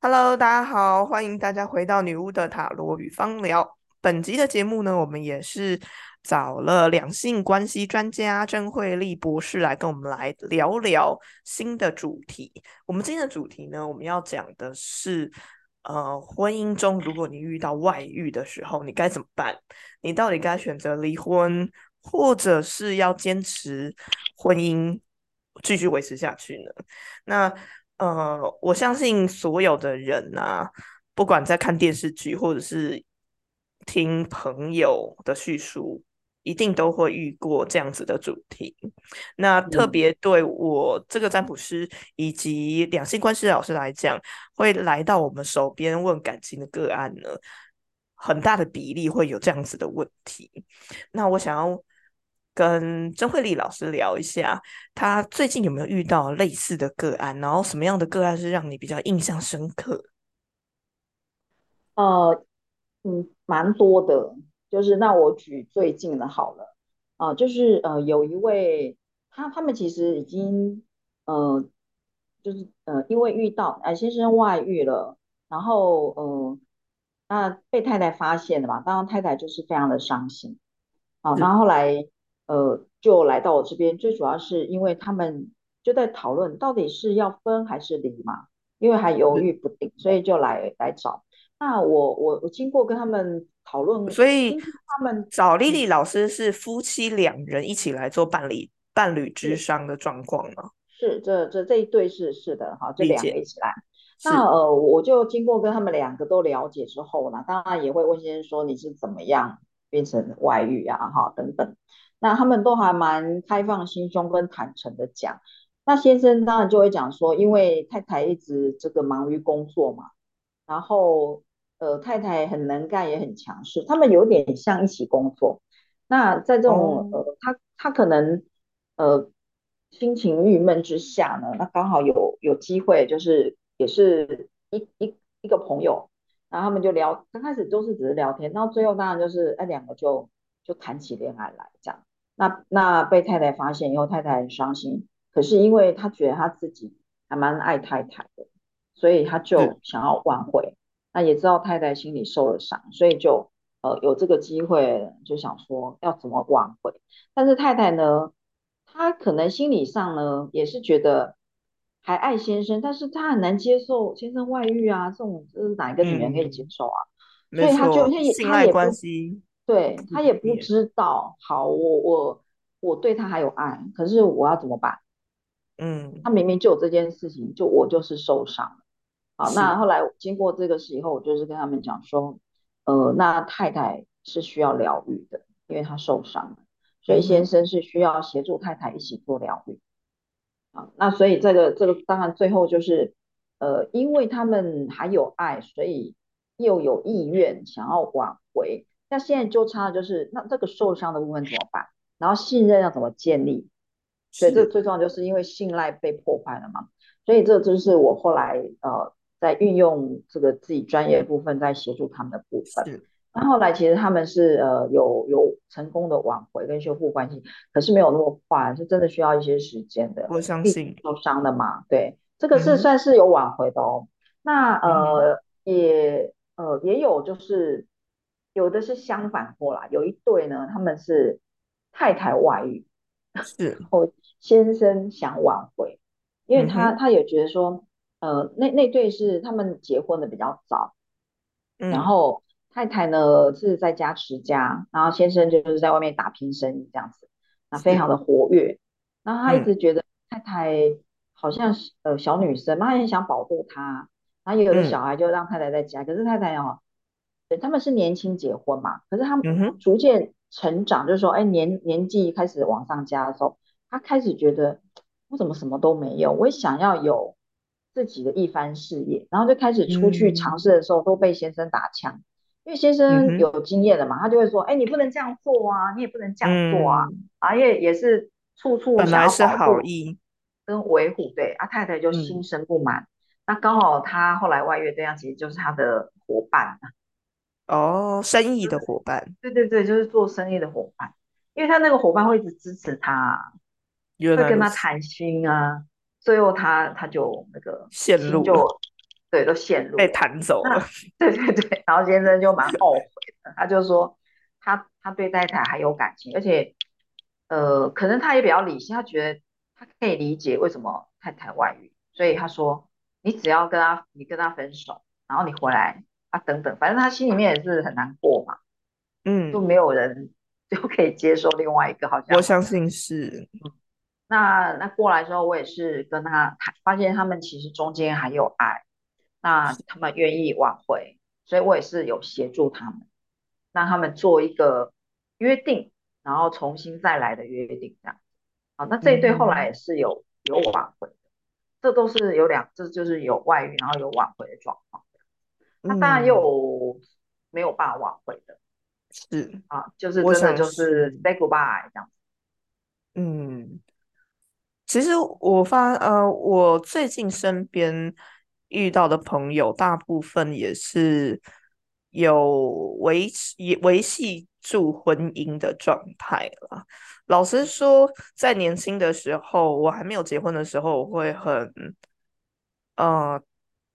Hello，大家好，欢迎大家回到女巫的塔罗与芳疗。本集的节目呢，我们也是找了两性关系专家郑慧丽博士来跟我们来聊聊新的主题。我们今天的主题呢，我们要讲的是，呃，婚姻中如果你遇到外遇的时候，你该怎么办？你到底该选择离婚，或者是要坚持婚姻继续维持下去呢？那呃，我相信所有的人啊，不管在看电视剧或者是听朋友的叙述，一定都会遇过这样子的主题。那特别对我这个占卜师以及两性关系老师来讲，会来到我们手边问感情的个案呢，很大的比例会有这样子的问题。那我想要。跟曾慧丽老师聊一下，她最近有没有遇到类似的个案？然后什么样的个案是让你比较印象深刻？呃，嗯，蛮多的，就是那我举最近的好了，啊、就是呃有一位他他们其实已经呃就是呃因为遇到哎先生外遇了，然后呃那被太太发现了嘛，当然太太就是非常的伤心，好、然后后来呃就来到我这边，最主要是因为他们就在讨论到底是要分还是离嘛，因为还犹，豫不定，所以就来来找。那我我我经过跟他们讨论，所以他们，找丽嗯，丽老师是夫妻两人一起来做伴侣伴侣之是商的状况吗？是这这这一对是是的哈，这，两个一起来。那是呃，我就经过跟他们两个都了解之后呢，当然也会问先生说你是怎么样变成外遇啊哈等等。那他们都还蛮开放心胸跟坦诚的讲。那先生当然就会讲说，因为太太一直这个忙于工作嘛，然后呃太太很能干也很强势，他们有点像一起工作。那在这种哦，呃，他他可能呃心情郁闷之下呢，那刚好有有机会，就是也是一一一个朋友，然后他们就聊，刚开始都是只是聊天，到最后当然就是哎两个就就谈起恋爱来这样。那那被太太发现以后，太太很伤心，可是因为他觉得他自己还蛮爱太太的，所以他，就想要挽回。那也知道太太心里受了伤，所以就呃有这个机会就想说要怎么挽回。但是太太呢，她可能心理上呢也是觉得还爱先生，但是他很难接受先生外遇啊，这种这是哪一个女人可以接嗯，受啊？所以他就没错，她也他也不对，他也不，知道，好，我我我对他还有爱，可是我要怎么办？嗯他嗯，明明就有这件事情，就我就是受伤了。好，那，后来经过这个事以后，我就是跟他们讲说，呃，那太太是需要疗愈的，因为她受伤了，所以先生是需要协助太太一起做疗愈。啊，那所以这个这个当然最后就是，呃，因为他们还有爱，所以又有意愿想要挽回。那现在就差的就是，那这个受伤的部分怎么办？然后信任要怎么建立？所以这，最重要就是因为信赖被破坏了嘛。所以这就是我后来呃在运用这个自己专业部分在协助他们的部分。是，那后来其实他们是呃有有成功的挽回跟修复关系，可是没有那么快，是真的需要一些时间的，我相信，受伤的嘛。对，这个是算是有挽回的哦。那呃也呃也有就是有的是相反过来，有一对呢他们是太太外遇，是，然后先生想挽回，因为嗯，他他也觉得说，呃那那对是他们结婚的比较早。然嗯后太太呢是在家持家，然后先生就是在外面打拼生意这样子，那非常，的活跃。然后他一嗯。直觉得太太好像是呃小女生嘛，他很想保护她。然后也有的嗯。小孩就让太太在家，可是太太哦，对他们是年轻结婚嘛，可是他们逐渐成长，就是说，哎年年纪开始往上加的时候，他开始觉得我怎么什么都没有，我也想要有自己的一番事业，然后就开始出去尝嗯试的时候都被先生打枪，因为先生有经验了嘛，他就会说，哎，你不能这样做啊，你也不能这样做啊，嗯，啊也也是处处本来是好意，跟维护，对，啊太太就心嗯，生不满，那刚好他后来外遇对象其实就是他的伙伴。哦，生意的伙伴，对对对，就是做生意的伙伴，因为他那个伙伴会一直支持他，会跟他谈心啊，最后他他就那个陷入就对，都陷入被弹走了。对对对，然后先生就蛮后悔的，他就说他他对太太还有感情，而且呃，可能他也比较理性，他觉得他可以理解为什么太太外遇，所以他说你只要跟他你跟他分手，然后你回来啊等等，反正他心里面也是很难过嘛，嗯，就没有人就可以接受另外一个，好像我相信是。那那过来之后，我也是跟他谈，发现他们其实中间还有爱，那他们愿意挽回，所以我也是有协助他们，让他们做一个约定，然后重新再来的约定这样。好，那这一对后来也是有有挽回的，这都是有两，这就是有外遇，然后有挽回的状况。那当然有没有办法挽回的，是啊，就是真的就是 say goodbye 这样。嗯。其实我发呃，我最近身边遇到的朋友，大部分也是有维持维系住婚姻的状态了。老实说，在年轻的时候，我还没有结婚的时候，我会很呃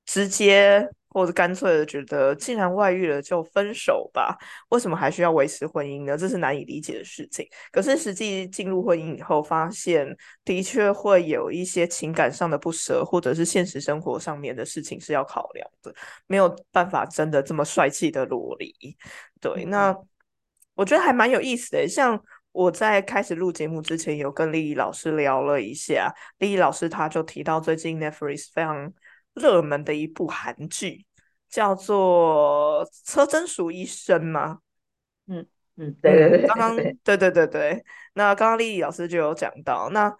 直接。或者干脆的觉得，既然外遇了就分手吧，为什么还需要维持婚姻呢？这是难以理解的事情。可是实际进入婚姻以后，发现的确会有一些情感上的不舍，或者是现实生活上面的事情是要考量的，没有办法真的这么帅气的裸离。对，那我觉得还蛮有意思的。像我在开始录节目之前，有跟丽丽老师聊了一下，丽丽老师她就提到最近 Netflix 非常。热门的一部韩剧叫做《车真淑医生》吗？嗯嗯，对对对，刚刚对对对对，那刚刚丽丽老师就有讲到，那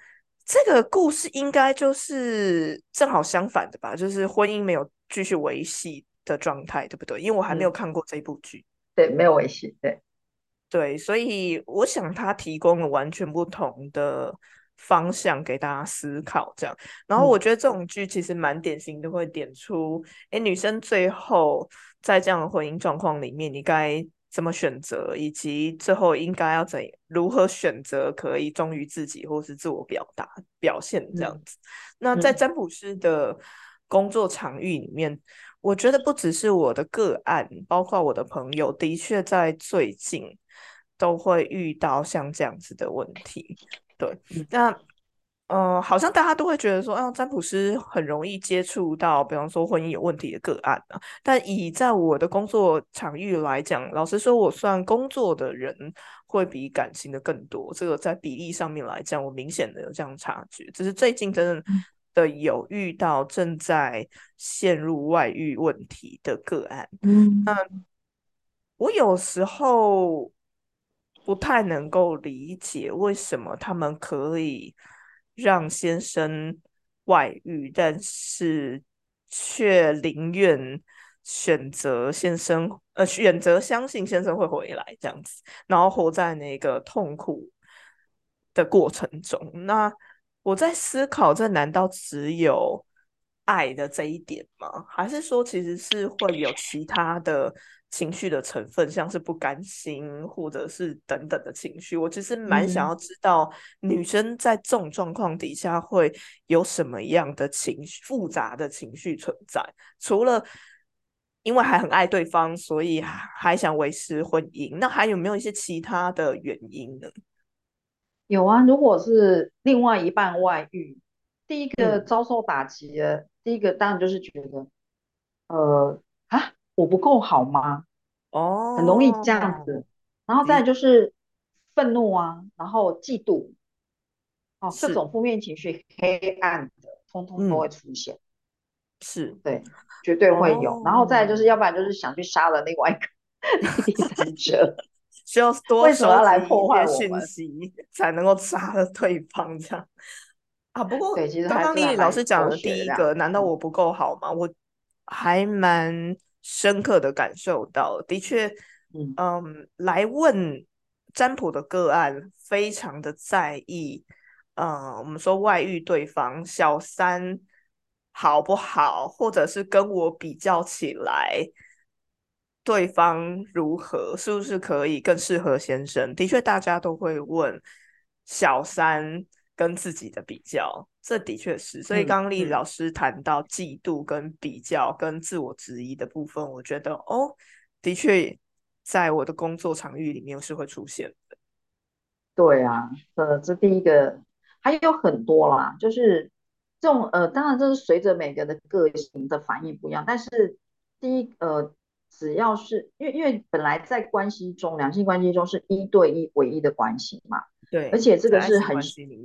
这个故事应该就是正好相反的吧，就是婚姻没有继续维系的状态，对不对？因为我还没有看过这部剧，对，没有维系，对对，所以我想他提供了完全不同的。方向给大家思考，这样。然后我觉得这种剧其实蛮典型的，会点出，哎，女生最后在这样的婚姻状况里面，你该怎么选择，以及最后应该要怎如何选择可以忠于自己，或是自我表达表现这样子。那在占卜师的工作场域里面，我觉得不只是我的个案，包括我的朋友，的确在最近都会遇到像这样子的问题。对，那呃，好像大家都会觉得说，啊，占卜师很容易接触到，比方说婚姻有问题的个案啊。但以在我的工作场域来讲，老实说，我算工作的人会比感情的更多。这个在比例上面来讲，我明显的有这样差距。只是最近真的的有遇到正在陷入外遇问题的个案。嗯，那我有时候。不太能够理解为什么他们可以让先生外遇，但是却宁愿选择先生呃选择相信先生会回来这样子，然后活在那个痛苦的过程中。那我在思考，这难道只有爱的这一点吗？还是说其实是会有其他的？情绪的成分，像是不甘心，或者是等等的情绪，我其实蛮想要知道，女生在这种状况底下会有什么样的情绪，复杂的情绪存在。除了因为还很爱对方，所以还想维持婚姻，那还有没有一些其他的原因呢？有啊，如果是另外一半外遇，第一个遭受打击的，第一个当然就是觉得，呃啊。我不够好吗？哦，很容易这样子，然后再就是愤怒啊，然后嫉妒，哦，各种负面情绪、黑暗的，通通都会出现。是，对，绝对会有。然后再就是，要不然就是想去杀了另外一个第三者，需要多为什么要来破坏讯息才能够杀了对方？这样啊？不过，刚刚丽丽老师讲的第一个，难道我不够好吗？我还蛮。深刻的感受到，的确，嗯，来问占卜的个案非常的在意，嗯，我们说外遇对方小三好不好，或者是跟我比较起来，对方如何，是不是可以更适合先生？的确，大家都会问小三。跟自己的比较，这的确是。所以刚刚丽老师谈到嫉妒、跟比较、跟自我质疑的部分，我觉得哦，的确在我的工作场域里面是会出现的。对啊，呃，这第一个还有很多啦，就是这种呃，当然这是随着每个人的个性的反应不一样，但是第一呃。只要是因为因为本来在关系中，两性关系中是一对一唯一的关系嘛，对，而且这个是很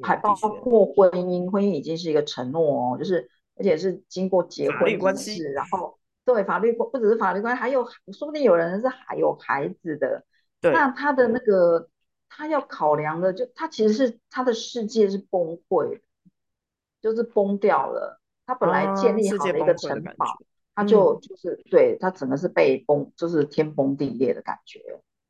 还包括婚姻，婚姻已经是一个承诺哦，就是而且是经过结婚关系，然后对法律不只是法律关系，还有说不定有人是还有孩子的，对，那他的那个他要考量的，就他其实是他的世界是崩溃，就是崩掉了，他本来建立好的一个城堡。他就就是对他整个是被崩，就是天崩地裂的感觉，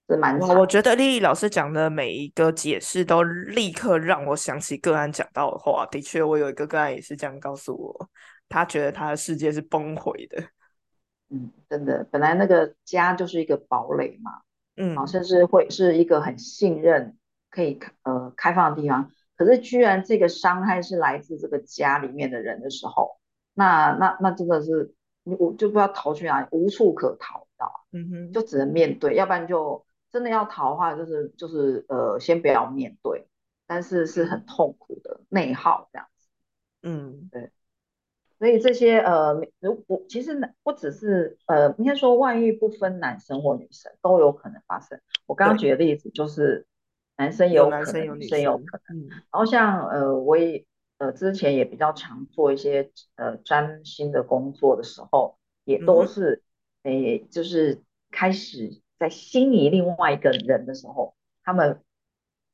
是蛮哇。我觉得丽丽老师讲的每一个解释都立刻让我想起个案讲到的话。的确，我有一个个案也是这样告诉我，他觉得他的世界是崩毁的。嗯，真的，本来那个家就是一个堡垒嘛，嗯，好，甚至会是一个很信任、可以呃开放的地方。可是，居然这个伤害是来自这个家里面的人的时候，那那那真的是。我就不知道逃去哪里，无处可逃，知道吧？嗯哼，就只能面对，要不然就真的要逃的话，就是就是呃，先不要面对，但是是很痛苦的内耗这样子。嗯，对。所以这些呃，如果其实不只是呃，应该说外遇不分男生或女生都有可能发生。我刚刚举的例子就是男生有可能，女生有可能。然后像呃，我也。呃，之前也比较常做一些呃占星的工作的时候，也都是诶，就是开始在心仪另外一个人的时候，他们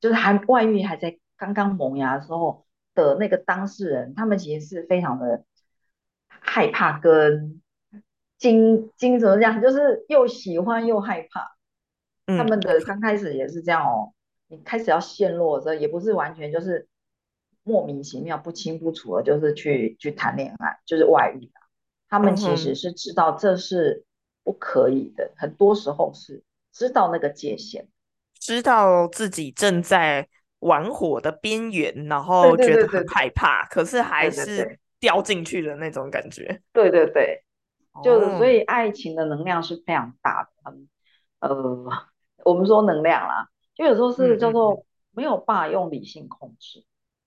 就是还外遇还在刚刚萌芽的时候的那个当事人，他们其实是非常的害怕跟惊惊怎么讲，就是又喜欢又害怕。他们的刚开始也是这样哦，你开始要陷落的时候，也不是完全就是。莫名其妙不清不楚的，就是去去谈恋爱，就是外遇啊。他们其实是知道这是不可以的，很多时候是知道那个界限，知道自己正在玩火的边缘，然后觉得很害怕，可是还是掉进去的那种感觉。对对对，就是所以爱情的能量是非常大的。呃，我们说能量啦，就有时候是叫做没有办法用理性控制。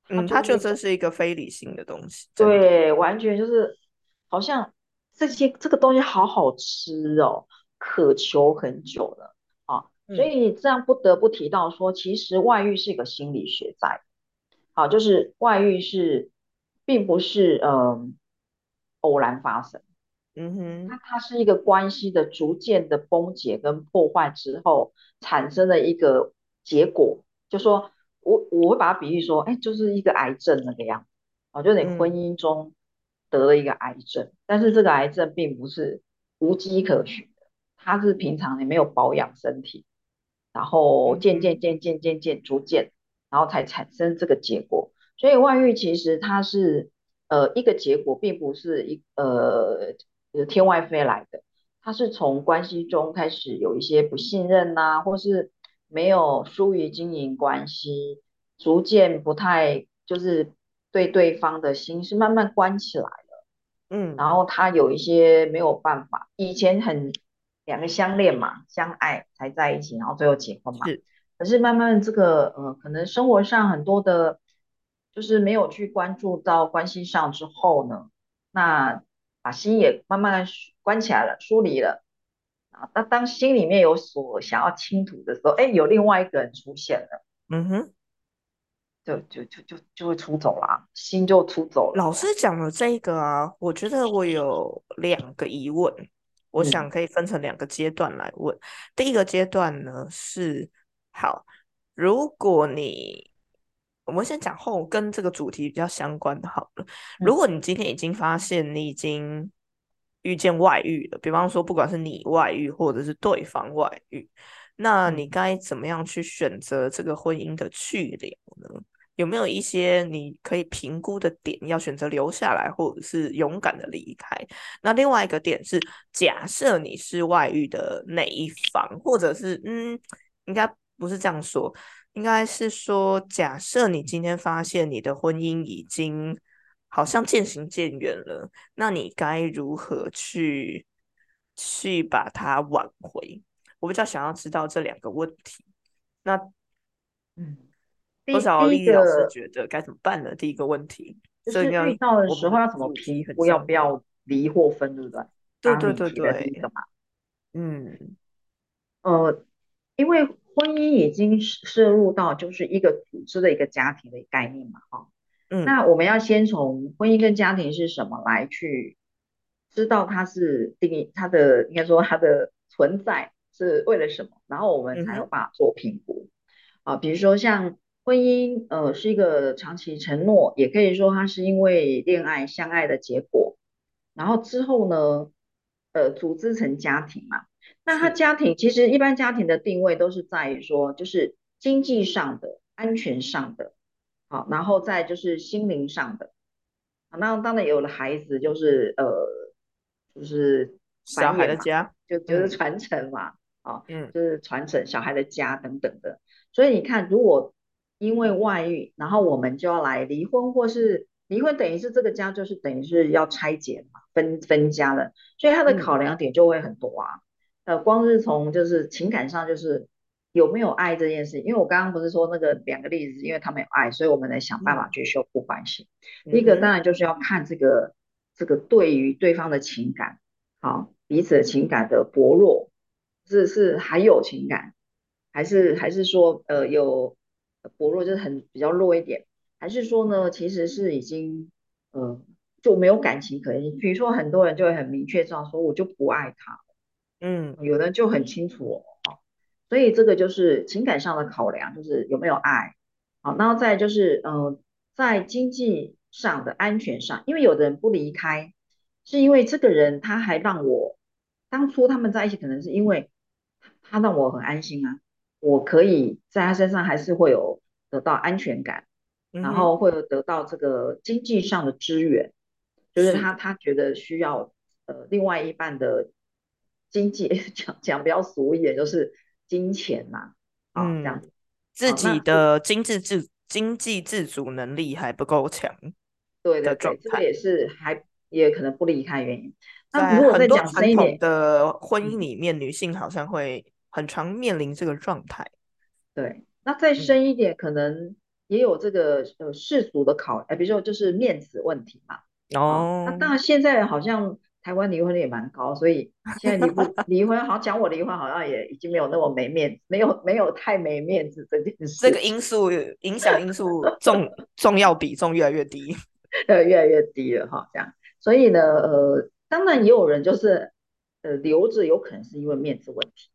嗯，他觉得这是一个非理性的东西，对，完全就是好像这些这个东西好好吃哦，渴求很久了啊，所以这样不得不提到说，其实外遇是一个心理学在，好，就是外遇是并不是嗯偶然发生，嗯哼，它它是一个关系的逐渐的崩解跟破坏之后产生的一个结果，就说。我我会把它比喻说，哎，就是一个癌症那个样子，哦，就你婚姻中得了一个癌症，但是这个癌症并不是无迹可寻的，它是平常你没有保养身体，然后渐渐渐渐渐渐逐渐，然后才产生这个结果。所以外遇其实它是呃一个结果，并不是一呃天外飞来的，它是从关系中开始有一些不信任呐，或是。没有疏于经营关系，逐渐不太就是对对方的心是慢慢关起来了，嗯，然后他有一些没有办法，以前很两个相恋嘛，相爱才在一起，然后最后结婚嘛，是，可是慢慢这个呃，可能生活上很多的，就是没有去关注到关系上之后呢，那把心也慢慢关起来了，疏离了。啊那当心里面有所想要倾吐的时候，哎，有另外一个人出现了，嗯哼，就就就就就会出走啦，心就出走了。老师讲的这个啊，我觉得我有两个疑问，我想可以分成两个阶段来问。第一个阶段呢是，好，如果你我们先讲后跟这个主题比较相关的，好了，如果你今天已经发现你已经。遇见外遇了，比方说，不管是你外遇或者是对方外遇，那你该怎么样去选择这个婚姻的去留呢？有没有一些你可以评估的点，要选择留下来，或者是勇敢的离开？那另外一个点是，假设你是外遇的哪一方，或者是嗯，应该不是这样说，应该是说，假设你今天发现你的婚姻已经好像渐行渐远了，那你该如何去去把它挽回？我比较想要知道这两个问题。那嗯，多第第一少丽丽老师个觉得该怎么办呢？第一个问题，就是遇到的时候要怎么主题很评估要。不要离或分，对不对？对对对你提的第一对，个嘛。嗯呃，因为婚姻已经涉入到就是一个组织的一个家庭的概念嘛，哈。嗯那我们要先从婚姻跟家庭是什么来去知道它是定义它的应该说它的存在是为了什么，然后我们才有办法做评估啊。比如说像婚姻，呃，是一个长期承诺，也可以说它是因为恋爱相爱的结果，然后之后呢，呃，组织成家庭嘛。那他，家庭其实一般家庭的定位都是在于说，就是经济上的、安全上的，好，然后再就是心灵上的。啊那当然有了孩子，就是呃，就是小孩的家，就就是嗯传承嘛，啊，嗯就是传承小孩的家等等的。所以你看，如果因为外遇，然后我们就要来离婚，或是离婚，等于是这个家就是等于是要拆解嘛，分分家了，所以他的嗯考量点就会很多啊。呃，光是从就是情感上，就是有没有爱这件事，因为我刚刚不是说那个两个例子，因为他们有爱，所以我们来想办法嗯去修复关系。第嗯一个当，然就是要看这个这个对于对方的情感，好，彼此的情感的薄弱，是是还有情感，还是还是说呃有呃薄弱就是很比较弱一点，还是说呢其实是已经呃就没有感情可言。比如说很多人就会很明确这样说，我就不爱他。嗯有的就很清楚哦，所以这个就是情感上的考量，就是有没有爱，好，然后再就是，呃，在经济上的安全上，因为有的人不离开，是因为这个人他还让我当初他们在一起，可能是因为他让我很安心啊，我可以在他身上还是会有得到安全感，然后会有得到这个经济上的支援，就是是，他他觉得需要呃另外一半的经济 讲讲比较俗一点，就是金钱嘛、啊，这样嗯，子。自己的经济自经济自主能力还不够强 的对对对，这个，也是还也可能不离开原因。那如果再多传统讲深一点，的婚姻嗯，里面，女性好像会很常面临这个状态。对，那再嗯，深一点，可能也有这个呃世俗的考，哎，比如说就是面子问题嘛。哦，那哦，当然现在好像台湾离婚率也蛮高，所以现在离不离婚，好像讲我离婚好像也已经没有那么没面子，没有没有太没面子这件事这个，因素影响因素 重重要比重越来越低。呃，越来越低了哈，这样。所以呢，呃，当然也有人就是呃留着，有可能是因为面子问题。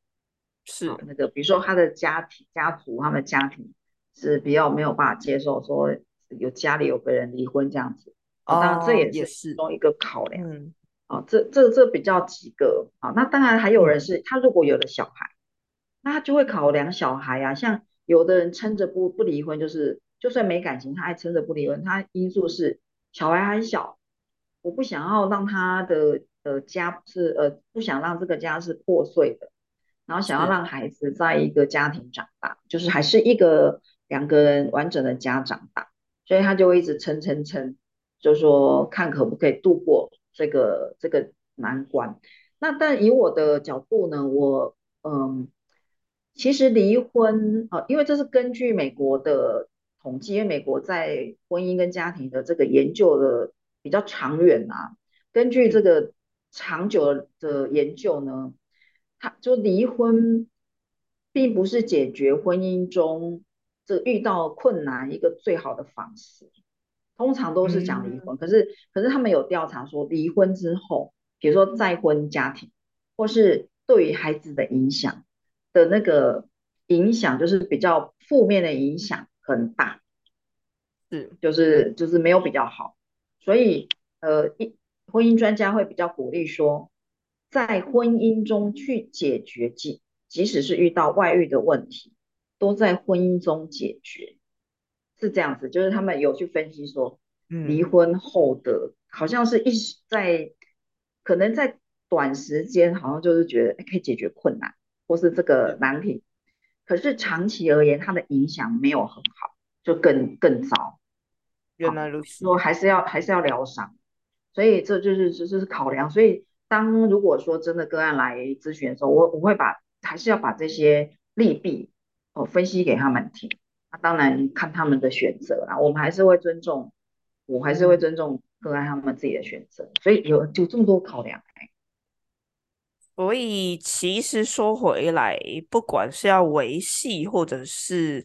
好，是，那个比如说他的家庭家族，他们家庭是比较没有办法接受说有家里有个人离婚这样子。哦，当然这哦，也是其中一个考量。嗯啊，这这这比较几个啊，那当然还有人嗯，是他如果有了小孩，那他就会考量小孩啊，像有的人撑着不不离婚，就是就算没感情，他还撑着不离婚，他因素是小孩还小，我不想要让他的呃家是呃不想让这个家是破碎的，然后想要，让孩子在一个家庭长大，就是还是一个两个人完整的家长大，所以他就会一直撑撑撑，就说看可不可以度过这个这个难关。那但以我的角度呢，我嗯，其实离婚啊，呃因为这是根据美国的统计，因为美国在婚姻跟家庭的这个研究的比较长远啊，根据这嗯个长久的研究呢，他就离婚并不是解决婚姻中这遇到困难一个最好的方式。通常都是讲离嗯，婚，可是可是他们有调查说，离婚之后，比如说再婚家庭，或是对于孩子的影响的那个影响，就是比较负面的影响很大，是，就是就是没有比较好。所以呃，一婚姻专家会比较鼓励说，在婚姻中去解决，即即使是遇到外遇的问题，都在婚姻中解决。是这样子，就是他们有去分析说，离嗯婚后的好像是一时在，可能在短时间好像就是觉得可以解决困难或是这个，难题，可是长期而言，它的影响没有很好，就更更糟。原来如此，说还是要还是要疗伤，所以这就是这就是考量。所以当如果说真的个案来咨询的时候，我我会把还是要把这些利弊哦分析给他们听。那当然看他们的选择啦，我们还是会尊重，我还是会尊重个案他们自己的选择。所以有就这么多考量。所以其实说回来，不管是要维系，或者是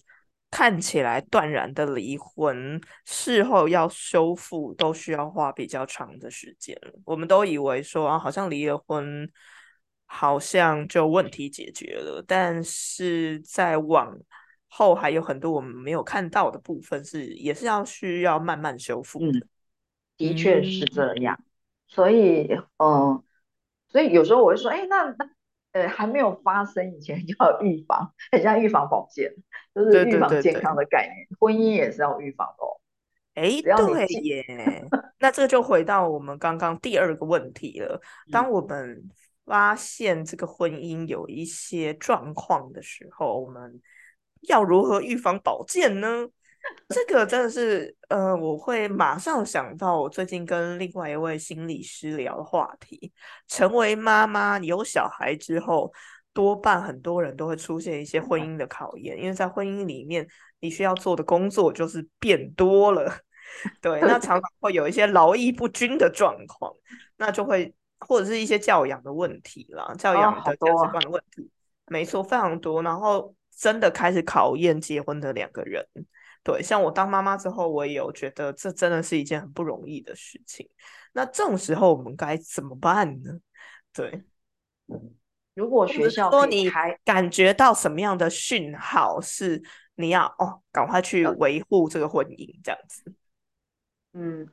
看起来断然的离婚，事后要修复，都需要花比较长的时间。我们都以为说啊，好像离了婚，好像就问题解决了，但是在往后还有很多我们没有看到的部分，是也是要需要慢慢修复的。的确是这样，所以嗯。所以有时候我会说，哎，那那呃还没有发生以前 就要预防，很像预防保健，就是预防健康的概念。婚姻也是要预防的。哎，对耶。那这就回到我们刚刚第二个问题了。当我们发现这个婚姻有一些状况的时候，我们要如何预防保健呢？这个真的是，呃，我会马上想到我最近跟另外一位心理师聊的话题。成为妈妈，有小孩之后，多半很多人都会出现一些婚姻的考验，因为在婚姻里面，你需要做的工作就是变多了。对，那常常 会有一些劳逸不均的状况，那就会或者是一些教养的问题啦，教养的价值观的问题，没错，非常多。然后真的开始考验结婚的两个人。对，像我当妈妈之后，我也有觉得这真的是一件很不容易的事情。那这种时候我们该怎么办呢？对，如果学校说你感觉到什么样的讯号是你要哦，赶快去维护这个婚姻这样子。嗯，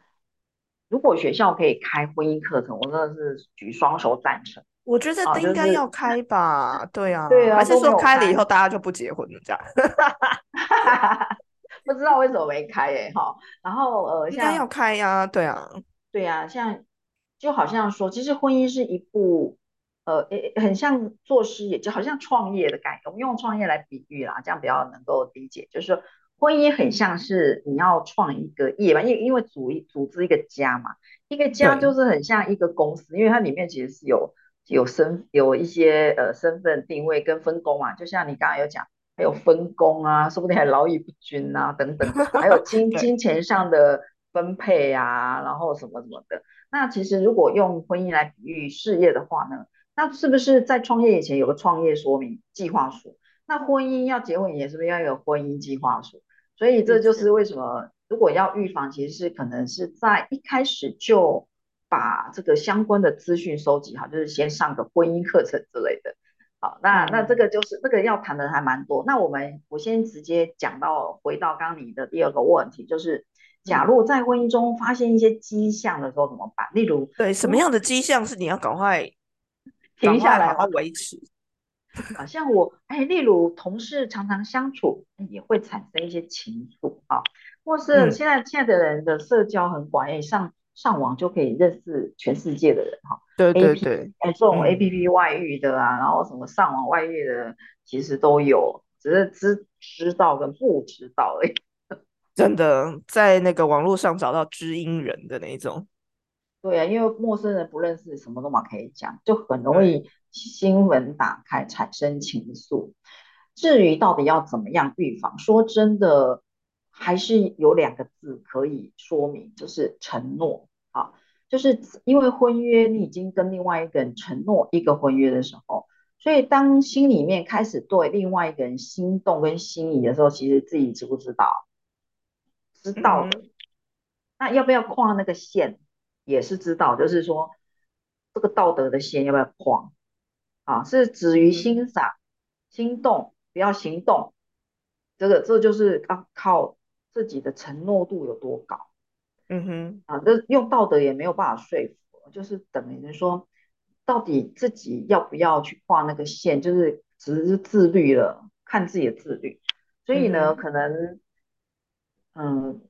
如果学校可以开婚姻课程，我真的是举双手赞成。我觉得应该要开吧，对啊，对啊，还是说开了以后大家就不结婚了这样？不知道为什么没开诶，哈，然后呃，应该要开呀，对啊，对呀，像就好像说，其实婚姻是一部呃，诶，很像做事业，就好像创业的概念，我们用创业来比喻啦，这样比较能够理解，就是说婚姻很像是你要创一个业吧，因因为组一组织一个家嘛，一个家就是很像一个公司，因为它里面其实是有有身有一些呃身份定位跟分工嘛，就像你刚刚有讲。还有分工啊，说不定还劳逸不均啊，等等，还有金 金钱上的分配啊，然后什么什么的。那其实如果用婚姻来比喻事业的话呢，那是不是在创业以前有个创业说明计划书？那婚姻要结婚以前是不是要有婚姻计划书？所以这就是为什么如果要预防，其实是可能是在一开始就把这个相关的资讯收集好，就是先上个婚姻课程之类的。好，那那这个就是这个要谈的还蛮多。那我们我先直接讲到回到刚刚你的第二个问题，就是假如在婚姻中发现一些迹象的时候怎么办？例如，对什么样的迹象是你要赶快停下来，好好维持？啊，像我哎，例如同事常常相处也会产生一些情愫啊，或是现在现在的人的社交很广，哎上。上网就可以认识全世界的人哈，对对对，哎，这种 A P P 外遇的啊，然后什么上网外遇的，其实都有，只是知知道跟不知道而已。真的在那个网络上找到知音人的那种。对啊，因为陌生人不认识，什么都嘛可以讲，就很容易新闻打开产生情愫。至于到底要怎么样预防，说真的。还是有两个字可以说明，就是承诺。啊，就是因为婚约，你已经跟另外一个人承诺一个婚约的时候，所以当心里面开始对另外一个人心动跟心仪的时候，其实自己知不知道？知道的。那要不要跨那个线，也是知道，就是说这个道德的线要不要跨？啊，是止于欣赏、心动，不要行动。这个这就是要靠。自己的承诺度有多高？嗯哼，啊，这用道德也没有办法说服，就是等于说，到底自己要不要去画那个线，就是只是自律了，看自己的自律。所以呢，可能，嗯，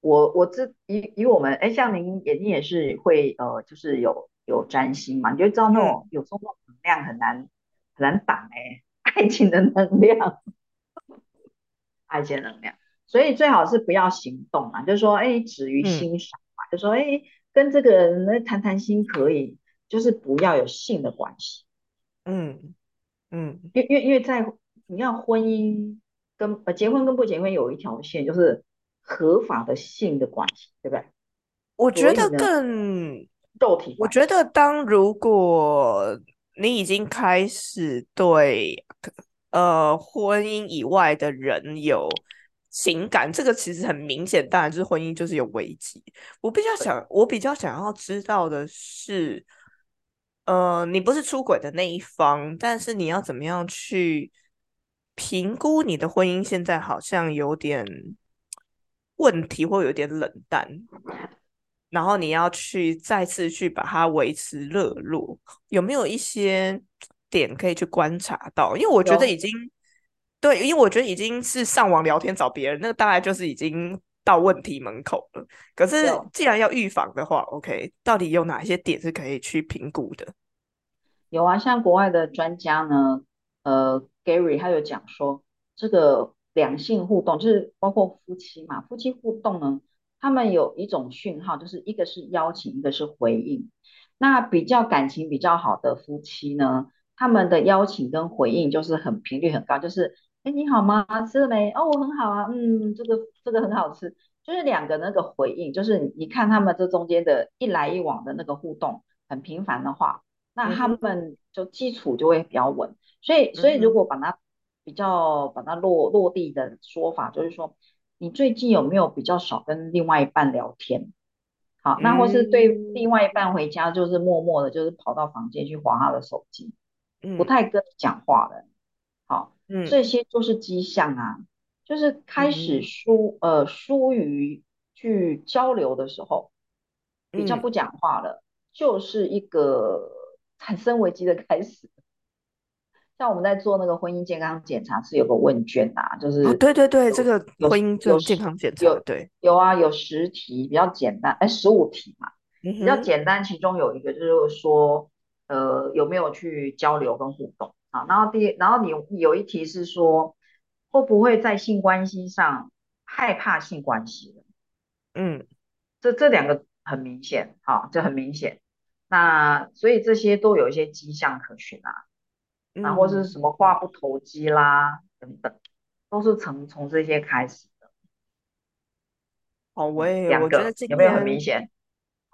我我这以以我们，哎，像您眼睛也是会呃，就是有有占星嘛，你就知道那种有时候能量很难很难挡哎。爱情的能量，爱情的能量。所以最好是不要行动啊，就是说，哎，止于欣赏嘛，就说，哎，跟这个人谈谈心可以，就是不要有性的关系。嗯嗯，因因为因为在你要婚姻跟呃结婚跟不结婚有一条线，就是合法的性的关系，对不对？我觉得更肉体。我觉得当如果你已经开始对呃婚姻以外的人有情感，这个其实很明显，当然就是婚姻就是有危机。我比较想，我比较想要知道的是。呃，你不是出轨的那一方，但是你要怎么样去评估你的婚姻？现在好像有点问题，或有点冷淡，然后你要去再次去把它维持热络，有没有一些点可以去观察到？因为我觉得已经对，因为我觉得已经是上网聊天找别人，那个大概就是已经到问题门口了。可是既然要预防的话，OK，到底有哪一些点是可以去评估的？有啊，像国外的专家呢，呃，Gary 他有讲说，这个两性互动就是包括夫妻嘛，夫妻互动呢，他们有一种讯号，就是一个是邀请，一个是回应。那比较感情比较好的夫妻呢，他们的邀请跟回应就是很频率很高，就是哎你好吗？吃了没？哦我很好啊，嗯这个这个很好吃，就是两个那个回应，就是你看他们这中间的一来一往的那个互动很频繁的话。那他们就基础就会比较稳，所以所以如果把它比较把它落落地的说法，就是说你最近有没有比较少跟另外一半聊天？好，那或是对另外一半回家就是默默的，就是跑到房间去划他的手机，不太跟讲话的，好，这些就是迹象啊，就是开始疏呃疏于去交流的时候，比较不讲话了，就是一个。产生危机的开始，像我们在做那个婚姻健康检查是有个问卷啊，就是对对对，这个婚姻有健康检查有，对，有啊，有十题比较简单，哎，十五题嘛，比较简单，其中有一个就是说，呃，有没有去交流跟互动啊？然后第，然后你有一题是说，会不会在性关系上害怕性关系嗯，这这两个很明显，好，这很明显。那所以这些都有一些迹象可循啊，那或是什么话不投机啦等等，都是从从这些开始的。哦，我也我觉得有没有很明显？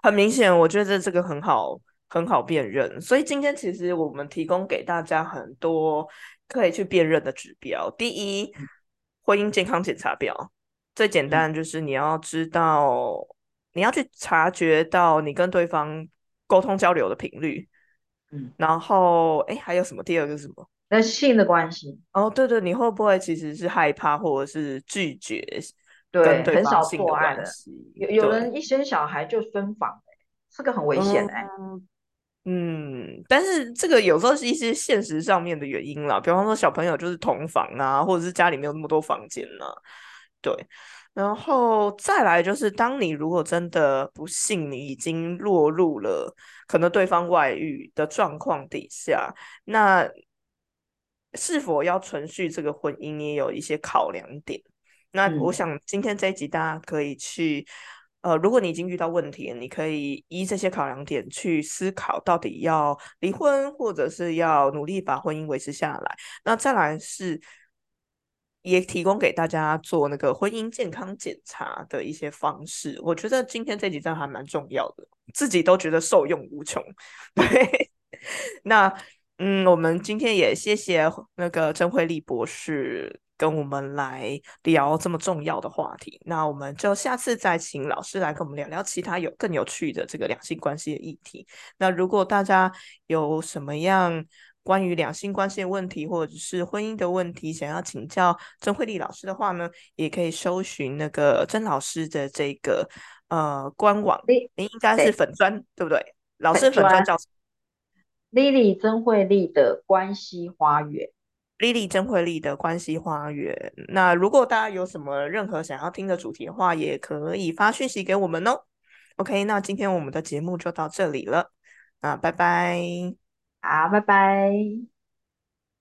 很明显，我觉得这个很好很好辨认。所以今天其实我们提供给大家很多可以去辨认的指标。第一，婚姻健康检查表，最简单就是你要知道，你要去察觉到你跟对方。沟通交流的频率，嗯，然后哎，还有什么？第二个是什么？那性的关系哦，对对，你会不会其实是害怕或者是拒绝？对，很少做爱的。有有人一生小孩就分房，这个很危险哎。嗯，但是这个有时候是一些现实上面的原因啦，比方说小朋友就是同房啊，或者是家里没有那么多房间呢，对。然后再来就是，当你如果真的不幸你已经落入了可能对方外遇的状况底下，那是否要存续这个婚姻，也有一些考量点。那我想今天这一集大家可以去，呃，如果你已经遇到问题，你可以依这些考量点去思考，到底要离婚，或者是要努力把婚姻维持下来。那再来是。也提供给大家做那个婚姻健康检查的一些方式，我觉得今天这几站还蛮重要的，自己都觉得受用无穷。对，那嗯，我们今天也谢谢那个曾慧丽博士跟我们来聊这么重要的话题。那我们就下次再请老师来跟我们聊聊其他有更有趣的这个两性关系的议题。那如果大家有什么样，关于两性关系的问题，或者是婚姻的问题，想要请教曾慧丽老师的话呢，也可以搜寻那个曾老师的这个呃官网，您应该是粉砖对不对？老师粉砖叫 Lily 曾慧丽的关系花园，Lily 曾慧丽的关系花园。那如果大家有什么任何想要听的主题的话，也可以发讯息给我们哦。OK，那今天我们的节目就到这里了，啊，拜拜。好，拜拜。